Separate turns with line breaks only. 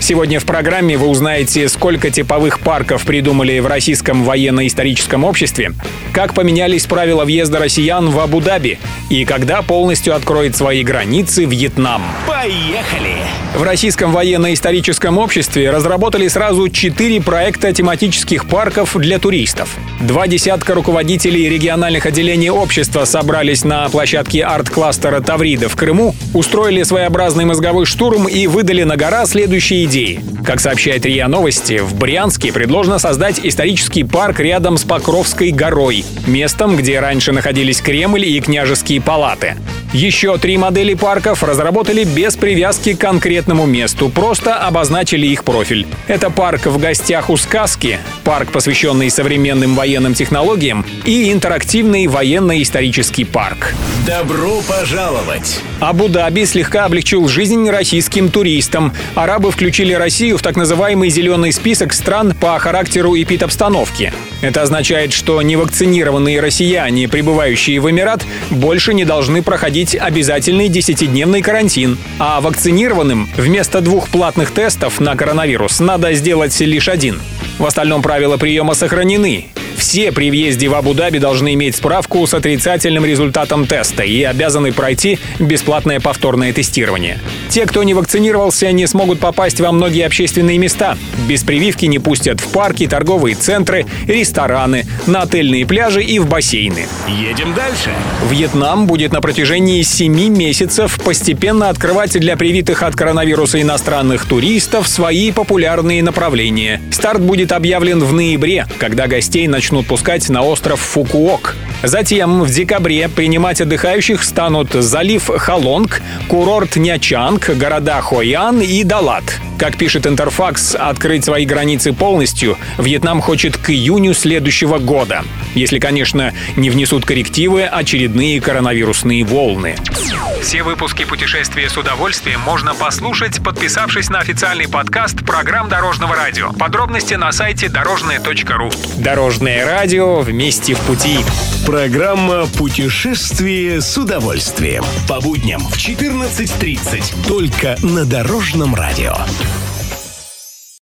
Сегодня в программе вы узнаете, сколько типовых парков придумали в Российском военно-историческом обществе, как поменялись правила въезда россиян в Абу-Даби и когда полностью откроет свои границы Вьетнам.
Поехали!
В Российском военно-историческом обществе разработали сразу четыре проекта тематических парков для туристов. Два десятка руководителей региональных отделений общества собрались на площадке арт-кластера Таврида в Крыму, устроили своеобразный мозговой штурм и выдали на гора следующие идеи. Как сообщает РИА Новости, в Брянске предложено создать исторический парк рядом с Покровской горой, местом, где раньше находились Кремль и княжеские палаты. Еще три модели парков разработали без привязки к конкретному месту, просто обозначили их профиль. Это парк в гостях у сказки, парк, посвященный современным военным технологиям, и интерактивный военно-исторический парк.
Добро пожаловать!
Абу-Даби слегка облегчил жизнь российским туристам. Арабы включили Россию в так называемый зеленый список стран по характеру эпидобстановки. Это означает, что невакцинированные россияне, прибывающие в Эмират, больше не должны проходить обязательный 10-дневный карантин. А вакцинированным вместо двух платных тестов на коронавирус надо сделать лишь один. В остальном правила приема сохранены. Все при въезде в Абу-Даби должны иметь справку с отрицательным результатом теста и обязаны пройти бесплатное повторное тестирование. Те, кто не вакцинировался, не смогут попасть во многие общественные места. Без прививки не пустят в парки, торговые центры, рестораны, на отельные пляжи и в бассейны.
Едем дальше.
Вьетнам будет на протяжении 7 месяцев постепенно открывать для привитых от коронавируса иностранных туристов свои популярные направления. Старт будет объявлен в ноябре, когда гостей начнут пускать на остров Фукуок. Затем в декабре принимать отдыхающих станут залив Халонг, курорт Нячанг, города Хоян и Далат. Как пишет Интерфакс, открыть свои границы полностью Вьетнам хочет к июню следующего года. Если, конечно, не внесут коррективы очередные коронавирусные волны. Все выпуски «Путешествия с удовольствием» можно послушать, подписавшись на официальный подкаст программ Дорожного радио. Подробности на сайте дорожное.ру. Дорожное радио вместе в пути.
Программа «Путешествие с удовольствием». По будням в 14.30. Только на Дорожном радио.